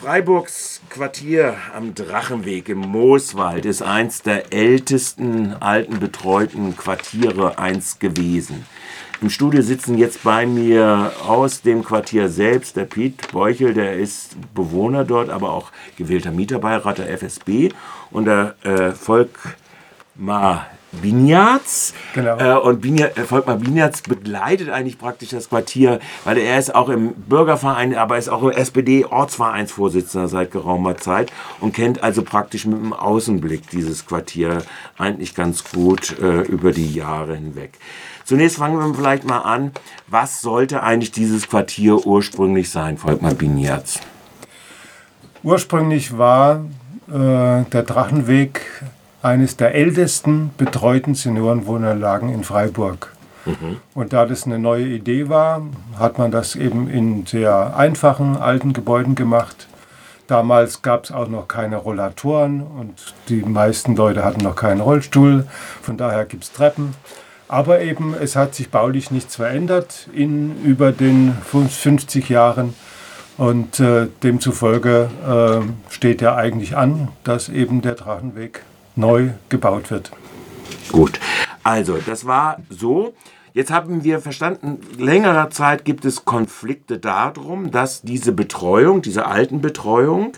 Freiburgs Quartier am Drachenweg im Mooswald ist eins der ältesten alten betreuten Quartiere einst gewesen. Im Studio sitzen jetzt bei mir aus dem Quartier selbst der Piet Beuchel, der ist Bewohner dort, aber auch gewählter Mieterbeirat der FSB und der äh, Volkmar Binyards. Genau. Äh, und Binyards, äh, Volkmar Binyards begleitet eigentlich praktisch das Quartier, weil er ist auch im Bürgerverein, aber ist auch im SPD-Ortsvereinsvorsitzender seit geraumer Zeit und kennt also praktisch mit dem Außenblick dieses Quartier eigentlich ganz gut äh, über die Jahre hinweg. Zunächst fangen wir vielleicht mal an. Was sollte eigentlich dieses Quartier ursprünglich sein, Volkmar Binyards? Ursprünglich war äh, der Drachenweg eines der ältesten betreuten Seniorenwohnanlagen in Freiburg. Mhm. Und da das eine neue Idee war, hat man das eben in sehr einfachen alten Gebäuden gemacht. Damals gab es auch noch keine Rollatoren und die meisten Leute hatten noch keinen Rollstuhl. Von daher gibt es Treppen. Aber eben, es hat sich baulich nichts verändert in über den 50 Jahren. Und äh, demzufolge äh, steht ja eigentlich an, dass eben der Drachenweg neu gebaut wird. Gut, also das war so. Jetzt haben wir verstanden, längerer Zeit gibt es Konflikte darum, dass diese Betreuung, diese alten Betreuung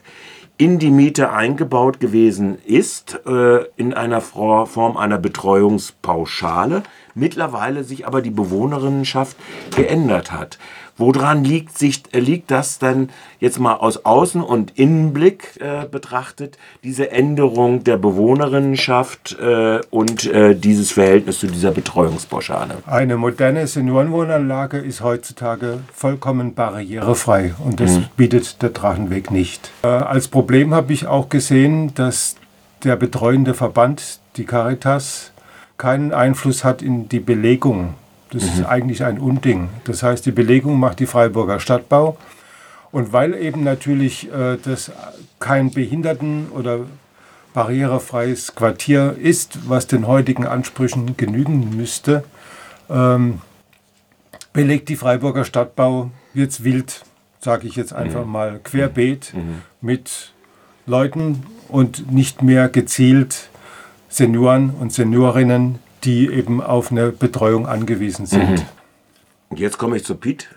in die Miete eingebaut gewesen ist, äh, in einer Form einer Betreuungspauschale. Mittlerweile sich aber die Bewohnerinnenschaft geändert hat. Woran liegt, sich, äh, liegt das dann jetzt mal aus Außen- und Innenblick äh, betrachtet, diese Änderung der Bewohnerinnenschaft äh, und äh, dieses Verhältnis zu dieser Betreuungspauschale? Eine moderne Seniorenwohnanlage ist heutzutage vollkommen barrierefrei und das mhm. bietet der Drachenweg nicht. Äh, als Problem habe ich auch gesehen, dass der betreuende Verband, die Caritas, keinen Einfluss hat in die Belegung das mhm. ist eigentlich ein Unding. Das heißt, die Belegung macht die Freiburger Stadtbau. Und weil eben natürlich äh, das kein Behinderten- oder barrierefreies Quartier ist, was den heutigen Ansprüchen genügen müsste, ähm, belegt die Freiburger Stadtbau jetzt wild, sage ich jetzt einfach mhm. mal, querbeet mhm. mit Leuten und nicht mehr gezielt Senioren und Seniorinnen, die eben auf eine Betreuung angewiesen sind. Mhm. Und jetzt komme ich zu Piet,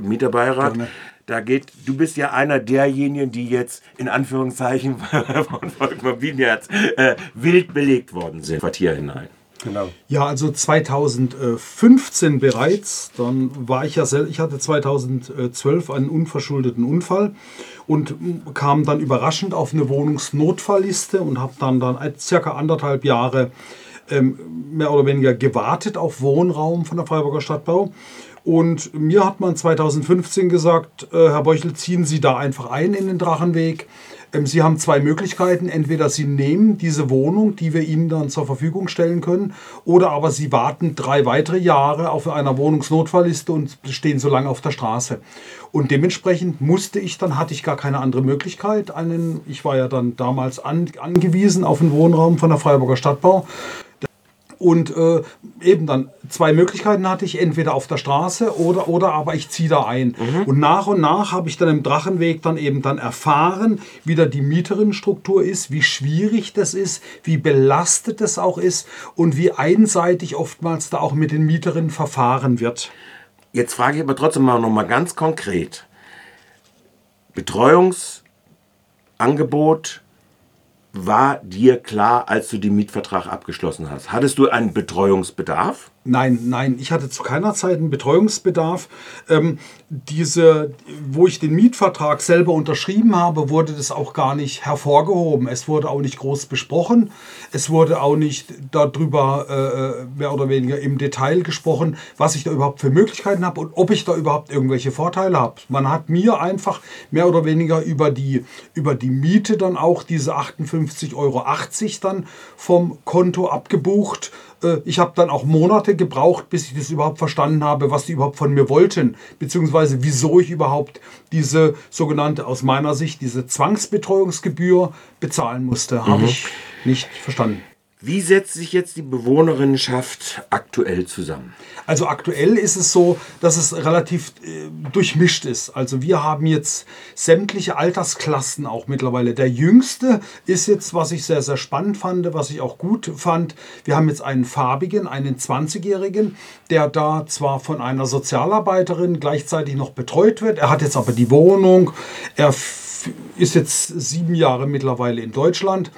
Mieterbeirat. Gerne. Da geht, du bist ja einer derjenigen, die jetzt in Anführungszeichen von Volkmar Bienert äh, wild belegt worden sind, Quartier hinein. Genau. Ja, also 2015 bereits, dann war ich ja selbst, ich hatte 2012 einen unverschuldeten Unfall und kam dann überraschend auf eine Wohnungsnotfallliste und habe dann, dann circa anderthalb Jahre mehr oder weniger gewartet auf Wohnraum von der Freiburger Stadtbau. Und mir hat man 2015 gesagt, äh, Herr Beuchel, ziehen Sie da einfach ein in den Drachenweg. Ähm, Sie haben zwei Möglichkeiten. Entweder Sie nehmen diese Wohnung, die wir Ihnen dann zur Verfügung stellen können, oder aber Sie warten drei weitere Jahre auf einer Wohnungsnotfallliste und stehen so lange auf der Straße. Und dementsprechend musste ich dann, hatte ich gar keine andere Möglichkeit. Einen, ich war ja dann damals an, angewiesen auf einen Wohnraum von der Freiburger Stadtbau. Und äh, eben dann zwei Möglichkeiten hatte ich, entweder auf der Straße oder, oder aber ich ziehe da ein. Mhm. Und nach und nach habe ich dann im Drachenweg dann eben dann erfahren, wie da die Mieterinnenstruktur ist, wie schwierig das ist, wie belastet das auch ist und wie einseitig oftmals da auch mit den Mieterinnen verfahren wird. Jetzt frage ich aber trotzdem mal noch mal ganz konkret. Betreuungsangebot war dir klar, als du den Mietvertrag abgeschlossen hast? Hattest du einen Betreuungsbedarf? Nein, nein, ich hatte zu keiner Zeit einen Betreuungsbedarf. Ähm, diese, wo ich den Mietvertrag selber unterschrieben habe, wurde das auch gar nicht hervorgehoben. Es wurde auch nicht groß besprochen. Es wurde auch nicht darüber äh, mehr oder weniger im Detail gesprochen, was ich da überhaupt für Möglichkeiten habe und ob ich da überhaupt irgendwelche Vorteile habe. Man hat mir einfach mehr oder weniger über die, über die Miete dann auch diese 58,80 Euro dann vom Konto abgebucht äh, ich habe dann auch Monate gebraucht, bis ich das überhaupt verstanden habe, was die überhaupt von mir wollten, beziehungsweise wieso ich überhaupt diese sogenannte, aus meiner Sicht, diese Zwangsbetreuungsgebühr bezahlen musste. Mhm. Habe ich nicht verstanden. Wie setzt sich jetzt die Bewohnerinnenschaft aktuell zusammen? Also aktuell ist es so, dass es relativ äh, durchmischt ist. Also wir haben jetzt sämtliche Altersklassen auch mittlerweile. Der jüngste ist jetzt, was ich sehr, sehr spannend fand, was ich auch gut fand. Wir haben jetzt einen farbigen, einen 20-Jährigen, der da zwar von einer Sozialarbeiterin gleichzeitig noch betreut wird. Er hat jetzt aber die Wohnung. Er ist jetzt sieben Jahre mittlerweile in Deutschland.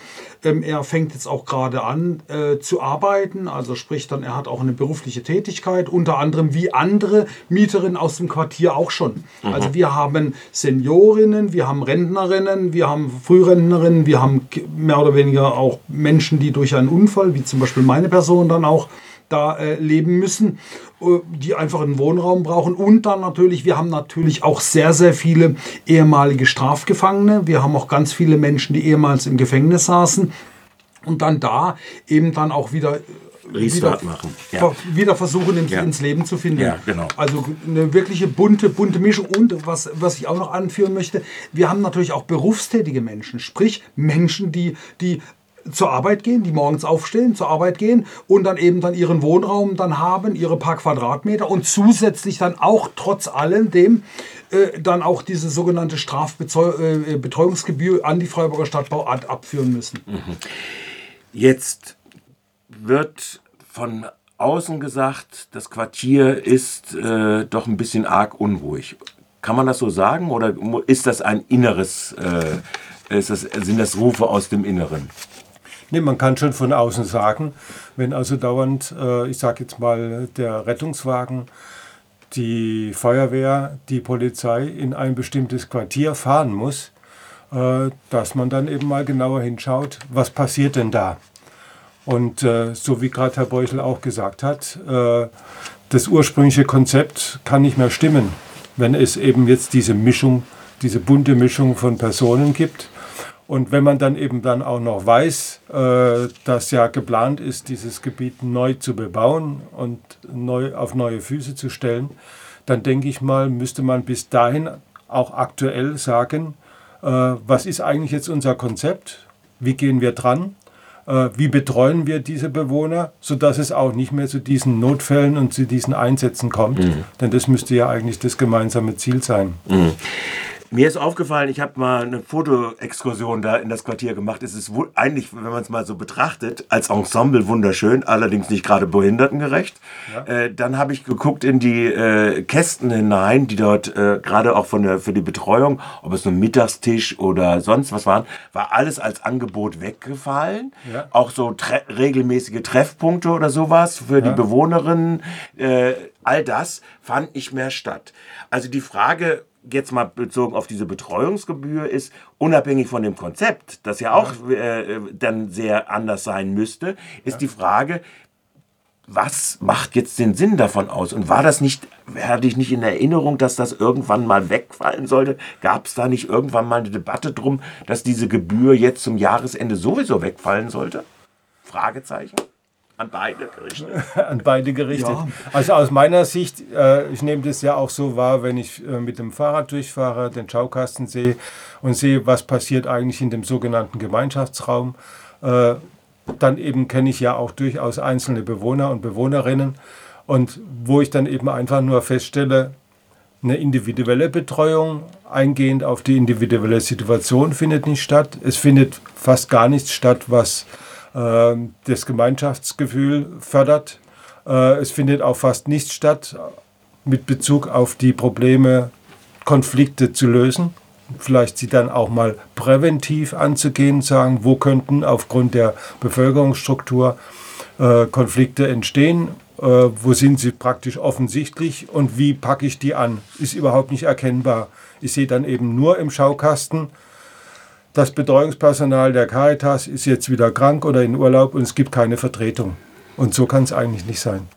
Ähm, er fängt jetzt auch gerade an äh, zu arbeiten, also sprich dann, er hat auch eine berufliche Tätigkeit, unter anderem wie andere Mieterinnen aus dem Quartier auch schon. Mhm. Also wir haben Seniorinnen, wir haben Rentnerinnen, wir haben Frührentnerinnen, wir haben mehr oder weniger auch Menschen, die durch einen Unfall, wie zum Beispiel meine Person dann auch, da äh, leben müssen, die einfach einen Wohnraum brauchen. Und dann natürlich, wir haben natürlich auch sehr, sehr viele ehemalige Strafgefangene. Wir haben auch ganz viele Menschen, die ehemals im Gefängnis saßen und dann da eben dann auch wieder äh, Restart wieder, machen. Ja. wieder versuchen, ins, ja. Leben zu finden. Ja, genau. Also eine wirkliche bunte, bunte Mischung. Und was, was ich auch noch anführen möchte, wir haben natürlich auch berufstätige Menschen, sprich Menschen, die, die zur Arbeit gehen, die morgens aufstehen, zur Arbeit gehen und dann eben dann ihren Wohnraum dann haben, ihre paar Quadratmeter und zusätzlich dann auch trotz alledem äh, dann auch diese sogenannte Strafbetreuungsgebühr äh, an die Freiburger Stadtbau abführen müssen. Mhm. Jetzt wird von außen gesagt, das Quartier ist äh, doch ein bisschen arg unruhig. Kann man das so sagen oder ist das ein inneres, äh, das, sind das Rufe aus dem Inneren? Nee, man kann schon von außen sagen, wenn also dauernd, äh, ich sage jetzt mal, der Rettungswagen, die Feuerwehr, die Polizei in ein bestimmtes Quartier fahren muss, äh, dass man dann eben mal genauer hinschaut, was passiert denn da? Und äh, so wie gerade Herr Beuchel auch gesagt hat, äh, das ursprüngliche Konzept kann nicht mehr stimmen, wenn es eben jetzt diese Mischung, diese bunte Mischung von Personen gibt und wenn man dann eben dann auch noch weiß, äh, dass ja geplant ist, dieses Gebiet neu zu bebauen und neu auf neue Füße zu stellen, dann denke ich mal, müsste man bis dahin auch aktuell sagen, äh, was ist eigentlich jetzt unser Konzept, wie gehen wir dran, äh, wie betreuen wir diese Bewohner, sodass es auch nicht mehr zu diesen Notfällen und zu diesen Einsätzen kommt. Mhm. Denn das müsste ja eigentlich das gemeinsame Ziel sein. Mhm. Mir ist aufgefallen, ich habe mal eine Fotoexkursion da in das Quartier gemacht. Es ist eigentlich, wenn man es mal so betrachtet, als Ensemble wunderschön, allerdings nicht gerade behindertengerecht. Ja. Äh, dann habe ich geguckt in die äh, Kästen hinein, die dort äh, gerade auch von der, für die Betreuung, ob es nur Mittagstisch oder sonst was waren, war alles als Angebot weggefallen. Ja. Auch so tre regelmäßige Treffpunkte oder sowas für ja. die Bewohnerinnen. Äh, all das fand nicht mehr statt. Also die Frage, jetzt mal bezogen auf diese Betreuungsgebühr ist, unabhängig von dem Konzept, das ja auch äh, dann sehr anders sein müsste, ist ja. die Frage, was macht jetzt den Sinn davon aus? Und war das nicht, hatte ich nicht in Erinnerung, dass das irgendwann mal wegfallen sollte? Gab es da nicht irgendwann mal eine Debatte drum, dass diese Gebühr jetzt zum Jahresende sowieso wegfallen sollte? Fragezeichen. An beide gerichtet. An beide gerichtet. Ja. Also aus meiner Sicht, äh, ich nehme das ja auch so wahr, wenn ich äh, mit dem Fahrrad durchfahre, den Schaukasten sehe und sehe, was passiert eigentlich in dem sogenannten Gemeinschaftsraum. Äh, dann eben kenne ich ja auch durchaus einzelne Bewohner und Bewohnerinnen. Und wo ich dann eben einfach nur feststelle, eine individuelle Betreuung eingehend auf die individuelle Situation findet nicht statt. Es findet fast gar nichts statt, was das Gemeinschaftsgefühl fördert. Äh, es findet auch fast nichts statt mit Bezug auf die Probleme, Konflikte zu lösen. Vielleicht sie dann auch mal präventiv anzugehen, sagen, wo könnten aufgrund der Bevölkerungsstruktur äh, Konflikte entstehen, äh, wo sind sie praktisch offensichtlich und wie packe ich die an, ist überhaupt nicht erkennbar. Ich sehe dann eben nur im Schaukasten, das Betreuungspersonal der Caritas ist jetzt wieder krank oder in Urlaub und es gibt keine Vertretung. Und so kann es eigentlich nicht sein.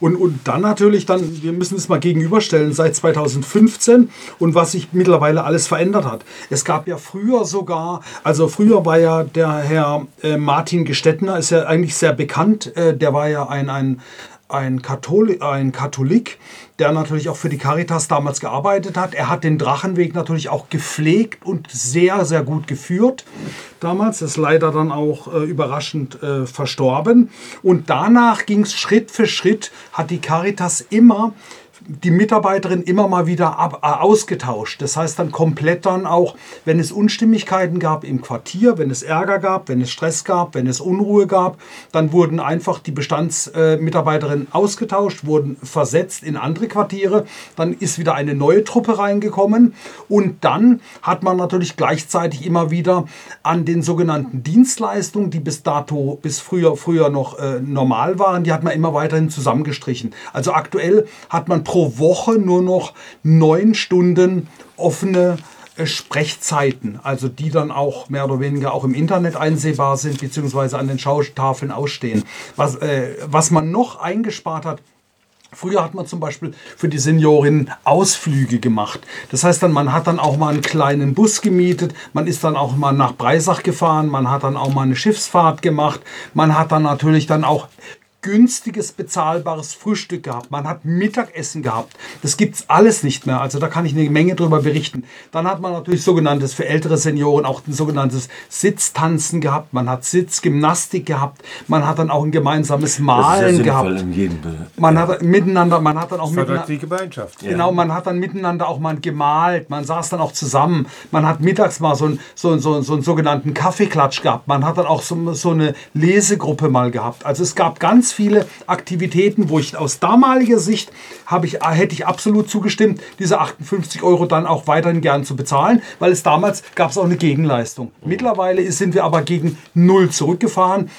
Und, und dann natürlich, dann, wir müssen es mal gegenüberstellen, seit 2015 und was sich mittlerweile alles verändert hat. Es gab ja früher sogar, also früher war ja der Herr äh, Martin Gestettner, ist ja eigentlich sehr bekannt, äh, der war ja ein, ein ein, Katholi ein Katholik, der natürlich auch für die Caritas damals gearbeitet hat. Er hat den Drachenweg natürlich auch gepflegt und sehr, sehr gut geführt. Damals ist leider dann auch äh, überraschend äh, verstorben. Und danach ging es Schritt für Schritt, hat die Caritas immer die Mitarbeiterin immer mal wieder ab, äh, ausgetauscht. Das heißt dann komplett dann auch, wenn es Unstimmigkeiten gab im Quartier, wenn es Ärger gab, wenn es Stress gab, wenn es Unruhe gab, dann wurden einfach die Bestandsmitarbeiterinnen äh, ausgetauscht, wurden versetzt in andere Quartiere. Dann ist wieder eine neue Truppe reingekommen und dann hat man natürlich gleichzeitig immer wieder an den sogenannten Dienstleistungen, die bis dato, bis früher, früher noch äh, normal waren, die hat man immer weiterhin zusammengestrichen. Also aktuell hat man pro pro Woche nur noch neun Stunden offene äh, Sprechzeiten, also die dann auch mehr oder weniger auch im Internet einsehbar sind, beziehungsweise an den Schautafeln ausstehen. Was, äh, was man noch eingespart hat, Früher hat man zum Beispiel für die Seniorinnen Ausflüge gemacht. Das heißt dann, man hat dann auch mal einen kleinen Bus gemietet, man ist dann auch mal nach Breisach gefahren, man hat dann auch mal eine Schiffsfahrt gemacht, man hat dann natürlich dann auch günstiges, bezahlbares Frühstück gehabt. Man hat Mittagessen gehabt. Das gibt es alles nicht mehr. Also da kann ich eine Menge drüber berichten. Dann hat man natürlich sogenanntes für ältere Senioren auch ein sogenanntes Sitztanzen gehabt. Man hat Sitzgymnastik gehabt. Man hat dann auch ein gemeinsames Malen gehabt. man hat miteinander, man hat dann auch miteinander, die Gemeinschaft. Genau, man hat dann miteinander auch mal gemalt. Man saß dann auch zusammen. Man hat mittags mal so, ein, so, so, so einen sogenannten Kaffeeklatsch gehabt. Man hat dann auch so, so eine Lesegruppe mal gehabt. Also es gab ganz ganz viele Aktivitäten, wo ich aus damaliger Sicht habe ich, hätte ich absolut zugestimmt, diese 58 Euro dann auch weiterhin gern zu bezahlen, weil es damals gab es auch eine Gegenleistung. Mittlerweile sind wir aber gegen null zurückgefahren.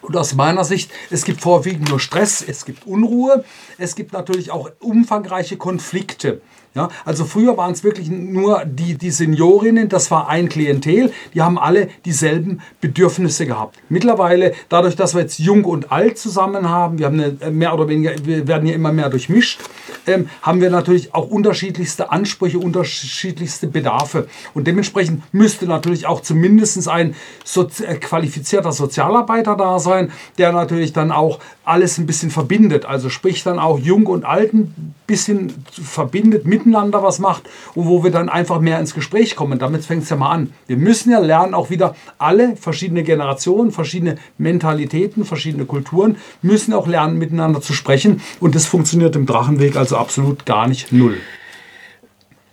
Und aus meiner Sicht, es gibt vorwiegend nur Stress, es gibt Unruhe, es gibt natürlich auch umfangreiche Konflikte. Ja, also früher waren es wirklich nur die, die Seniorinnen, das war ein Klientel, die haben alle dieselben Bedürfnisse gehabt. Mittlerweile, dadurch, dass wir jetzt jung und alt zusammen haben, wir haben eine, äh, mehr oder weniger, wir werden hier immer mehr durchmischt, ähm, haben wir natürlich auch unterschiedlichste Ansprüche, unterschiedlichste Bedarfe. Und dementsprechend müsste natürlich auch zumindest ein so, äh, qualifizierter Sozialarbeiter da sein, der natürlich dann auch alles ein bisschen verbindet. Also sprich dann auch jung und alt ein bisschen verbindet mit miteinander was macht und wo wir dann einfach mehr ins Gespräch kommen. Damit fängt es ja mal an. Wir müssen ja lernen, auch wieder alle verschiedene Generationen, verschiedene Mentalitäten, verschiedene Kulturen, müssen auch lernen, miteinander zu sprechen. Und das funktioniert im Drachenweg also absolut gar nicht null.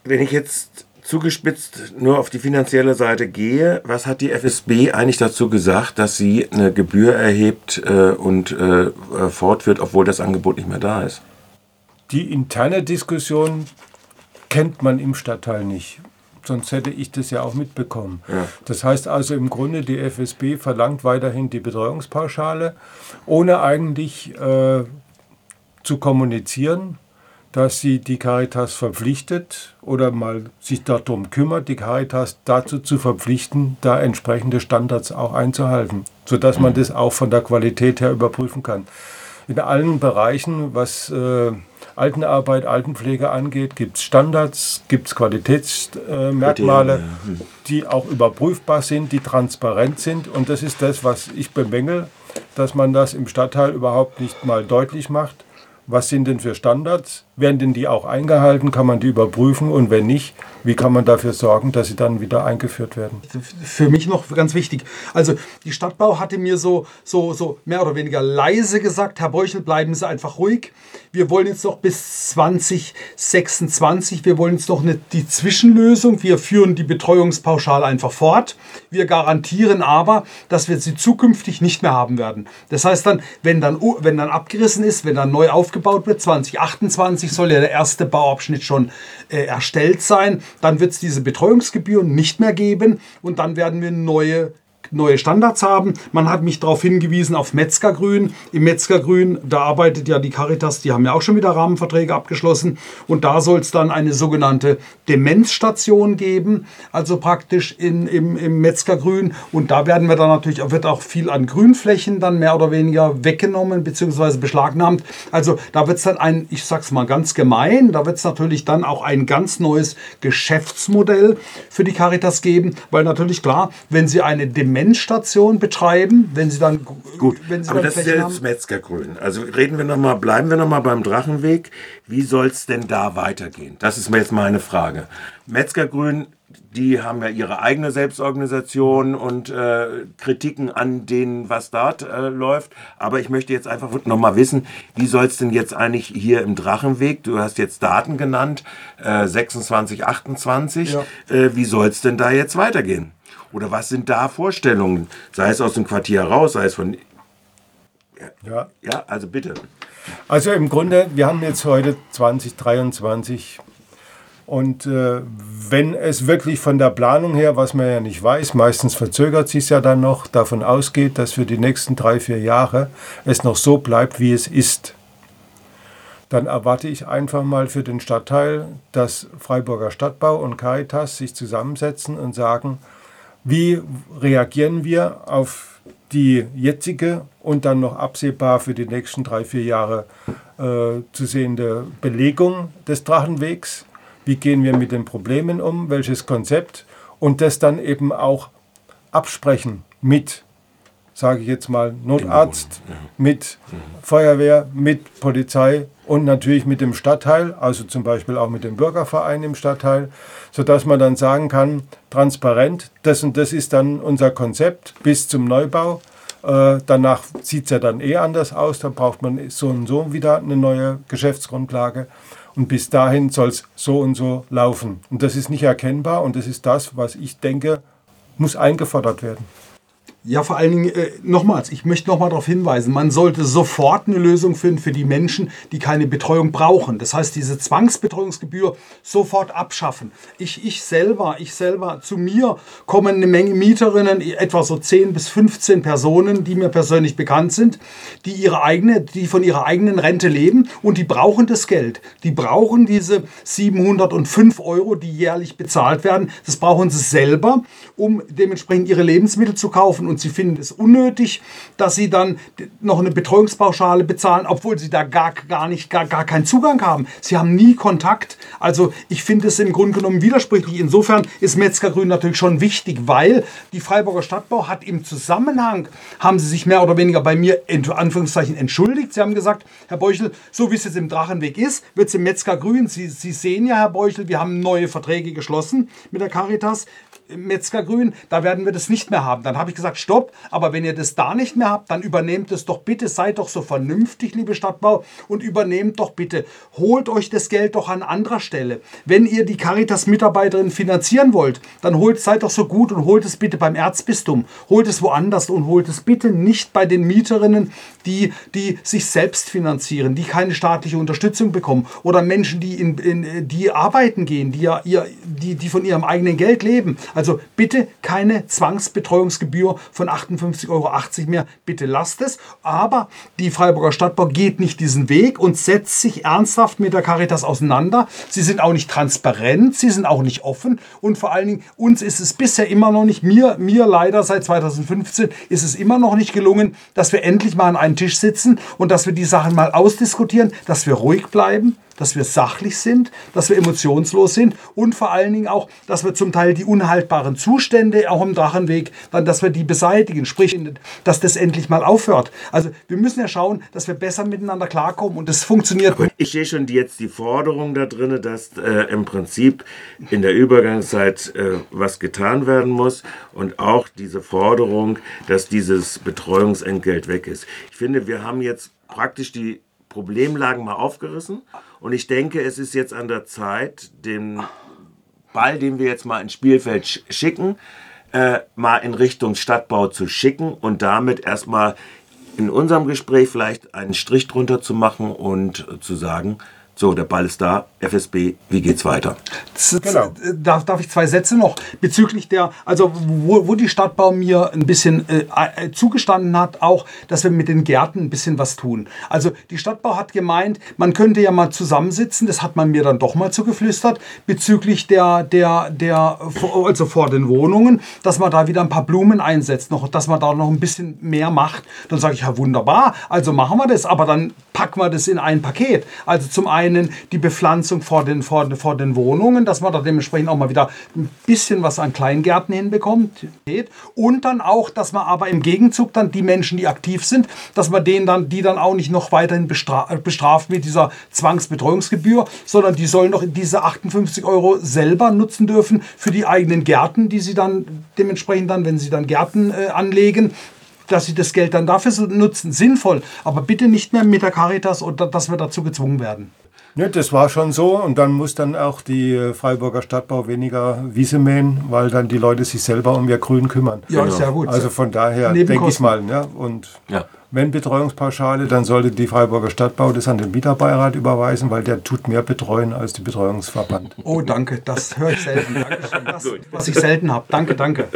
Wenn ich jetzt zugespitzt nur auf die finanzielle Seite gehe, was hat die FSB eigentlich dazu gesagt, dass sie eine Gebühr erhebt äh, und äh, fortführt, obwohl das Angebot nicht mehr da ist? Die interne Diskussion kennt man im Stadtteil nicht. Sonst hätte ich das ja auch mitbekommen. Ja. Das heißt also im Grunde, die FSB verlangt weiterhin die Betreuungspauschale, ohne eigentlich äh, zu kommunizieren, dass sie die Caritas verpflichtet oder mal sich darum kümmert, die Caritas dazu zu verpflichten, da entsprechende Standards auch einzuhalten, sodass man das auch von der Qualität her überprüfen kann. In allen Bereichen, was äh, Altenarbeit, Altenpflege angeht, gibt es Standards, gibt es Qualitätsmerkmale, äh, die auch überprüfbar sind, die transparent sind. Und das ist das, was ich bemängel, dass man das im Stadtteil überhaupt nicht mal deutlich macht. Was sind denn für Standards? Werden denn die auch eingehalten? Kann man die überprüfen? Und wenn nicht, wie kann man dafür sorgen, dass sie dann wieder eingeführt werden? Für mich noch ganz wichtig. Also die Stadtbau hatte mir so, so, so mehr oder weniger leise gesagt, Herr Beuchel, bleiben Sie einfach ruhig. Wir wollen jetzt noch bis 2026, wir wollen jetzt noch eine, die Zwischenlösung. Wir führen die Betreuungspauschale einfach fort. Wir garantieren aber, dass wir sie zukünftig nicht mehr haben werden. Das heißt dann, wenn dann, wenn dann abgerissen ist, wenn dann neu aufgebaut wird, 2028 soll ja der erste Bauabschnitt schon äh, erstellt sein. Dann wird es diese Betreuungsgebühren nicht mehr geben und dann werden wir neue neue Standards haben. Man hat mich darauf hingewiesen auf Metzgergrün. Im Metzgergrün, da arbeitet ja die Caritas, die haben ja auch schon wieder Rahmenverträge abgeschlossen. Und da soll es dann eine sogenannte Demenzstation geben, also praktisch in, im, im Metzgergrün. Und da werden wir dann natürlich, wird auch viel an Grünflächen dann mehr oder weniger weggenommen bzw. beschlagnahmt. Also da wird es dann ein, ich sag's mal ganz gemein, da wird es natürlich dann auch ein ganz neues Geschäftsmodell für die Caritas geben, weil natürlich klar, wenn Sie eine Demenz Zementstation betreiben, wenn sie dann Gut, wenn sie aber das ist Flächen ja jetzt Metzgergrün. Also reden wir noch mal, bleiben wir noch mal beim Drachenweg. Wie soll es denn da weitergehen? Das ist mir jetzt meine Frage. Metzgergrün, die haben ja ihre eigene Selbstorganisation und äh, Kritiken an denen, was dort äh, läuft. Aber ich möchte jetzt einfach noch mal wissen, wie soll es denn jetzt eigentlich hier im Drachenweg, du hast jetzt Daten genannt, äh, 26, 28, Ja. äh, wie soll es denn da jetzt weitergehen? Oder was sind da Vorstellungen? Sei es aus dem Quartier raus, sei es von Ja. ja, also bitte. Also im Grunde, wir haben jetzt heute 2023 und äh, wenn es wirklich von der Planung her, was man ja nicht weiß, meistens verzögert sich ja dann noch, davon ausgeht, dass für die nächsten drei, vier Jahre es noch so bleibt, wie es ist, dann erwarte ich einfach mal für den Stadtteil, dass Freiburger Stadtbau und Caritas sich zusammensetzen und sagen, wie reagieren wir auf die jetzige und dann noch absehbar für die nächsten drei, vier Jahre äh, zu sehende Belegung des Drachenwegs? Wie gehen wir mit den Problemen um? Welches Konzept? Und das dann eben auch absprechen mit, sage ich jetzt mal, Notarzt, mit Feuerwehr, mit Polizei und natürlich mit dem Stadtteil, also zum Beispiel auch mit dem Bürgerverein im Stadtteil, sodass man dann sagen kann, transparent, das und das ist dann unser Konzept bis zum Neubau. Äh, danach sieht es ja dann eh anders aus, dann braucht man so und so wieder eine neue Geschäftsgrundlage. Und bis dahin soll es so und so laufen. Und das ist nicht erkennbar und das ist das, was ich denke, muss eingefordert werden. Ja, vor allen Dingen, äh, nochmals, ich möchte nochmal darauf hinweisen, man sollte sofort eine Lösung finden für die Menschen, die keine Betreuung brauchen. Das heißt, diese Zwangsbetreuungsgebühr sofort abschaffen. Ich, ich selber, ich selber, zu mir kommen eine Menge Mieterinnen, etwa so 10 bis 15 Personen, die mir persönlich bekannt sind, die ihre eigene, die von ihrer eigenen Rente leben und die brauchen das Geld. Die brauchen diese 705 Euro, die jährlich bezahlt werden. Das brauchen sie selber, um dementsprechend ihre Lebensmittel zu kaufen. Und sie finden es unnötig, dass sie dann noch eine Betreuungspauschale bezahlen, obwohl sie da gar, gar nicht, gar, gar keinen Zugang haben. Sie haben nie Kontakt. Also ich finde es im Grunde genommen widersprüchlich. Insofern ist Metzgergrün natürlich schon wichtig, weil die Freiburger Stadtbau hat im Zusammenhang, haben sie sich mehr oder weniger bei mir in Anführungszeichen entschuldigt. Sie haben gesagt, Herr Beuchel, so wie es jetzt im Drachenweg ist, wird es im Metzgergrün. Sie, sie sehen ja, Herr Beuchel, wir haben neue Verträge geschlossen mit der Caritas. Metzgergrün, da werden wir das nicht mehr haben. Dann habe ich gesagt, stopp, aber wenn ihr das da nicht mehr habt, dann übernehmt es doch bitte, seid doch so vernünftig, liebe Stadtbau, und übernehmt doch bitte, holt euch das Geld doch an anderer Stelle. Wenn ihr die Caritas-Mitarbeiterin finanzieren wollt, dann holt, seid doch so gut und holt es bitte beim Erzbistum, holt es woanders und holt es bitte nicht bei den Mieterinnen, die, die sich selbst finanzieren, die keine staatliche Unterstützung bekommen oder Menschen, die, in, in, die arbeiten gehen, die, ja, ihr, die, die von ihrem eigenen Geld leben. Also bitte keine Zwangsbetreuungsgebühr von 58,80 Euro mehr. Bitte lasst es. Aber die Freiburger Stadtbau geht nicht diesen Weg und setzt sich ernsthaft mit der Caritas auseinander. Sie sind auch nicht transparent, sie sind auch nicht offen und vor allen Dingen uns ist es bisher immer noch nicht, mir, mir leider seit 2015 ist es immer noch nicht gelungen, dass wir endlich mal an einen Tisch sitzen und dass wir die Sachen mal ausdiskutieren, dass wir ruhig bleiben, dass wir sachlich sind, dass wir emotionslos sind und vor allen Dingen auch, dass wir zum Teil die unhaltbaren Zustände auch im Drachenweg, dann, dass wir die beseitigen, sprich, dass das endlich mal aufhört. Also wir müssen ja schauen, dass wir besser miteinander klarkommen und das funktioniert. Ich sehe schon jetzt die Forderung da drin, dass äh, im Prinzip in der Übergangszeit äh, was getan werden muss und auch diese Forderung, dass dieses Betreuungsentgelt weg ist. Ich finde, wir haben jetzt praktisch die Problemlagen mal aufgerissen. Und ich denke, es ist jetzt an der Zeit, den Ball, den wir jetzt mal ins Spielfeld sch- schicken, äh, mal in Richtung Stadtbau zu schicken und damit erstmal in unserem Gespräch vielleicht einen Strich drunter zu machen und zu sagen, so, der Ball ist da, FSB, wie geht's weiter? Z- Genau. z- Darf, darf ich zwei Sätze noch bezüglich der, also wo, wo die Stadtbau mir ein bisschen äh, äh, zugestanden hat, auch, dass wir mit den Gärten ein bisschen was tun. Also die Stadtbau hat gemeint, man könnte ja mal zusammensitzen, das hat man mir dann doch mal zugeflüstert, bezüglich der, der, der, also vor den Wohnungen, dass man da wieder ein paar Blumen einsetzt, noch, dass man da noch ein bisschen mehr macht. Dann sage ich, ja wunderbar, also machen wir das, aber dann packen wir das in ein Paket. Also zum einen einen die Bepflanzung vor den, vor, vor den Wohnungen, dass man da dementsprechend auch mal wieder ein bisschen was an Kleingärten hinbekommt. Und dann auch, dass man aber im Gegenzug dann die Menschen, die aktiv sind, dass man denen dann, die dann auch nicht noch weiterhin bestra bestraft mit dieser Zwangsbetreuungsgebühr, sondern die sollen noch diese 58 Euro selber nutzen dürfen für die eigenen Gärten, die sie dann dementsprechend dann, wenn sie dann Gärten äh, anlegen, dass sie das Geld dann dafür nutzen, sinnvoll, aber bitte nicht mehr mit der Caritas oder dass wir dazu gezwungen werden. Ja, das war schon so und dann muss dann auch die äh, Freiburger Stadtbau weniger Wiese mähen, weil dann die Leute sich selber um ihr Grün kümmern. Ja, ist ja gut. Also von daher denke ich mal, ja, und Ja. wenn Betreuungspauschale, dann sollte die Freiburger Stadtbau das an den Mieterbeirat überweisen, weil der tut mehr betreuen als die Betreuungsverband. Oh, danke, das höre ich selten. Dankeschön. Das, was ich selten habe. Danke, danke.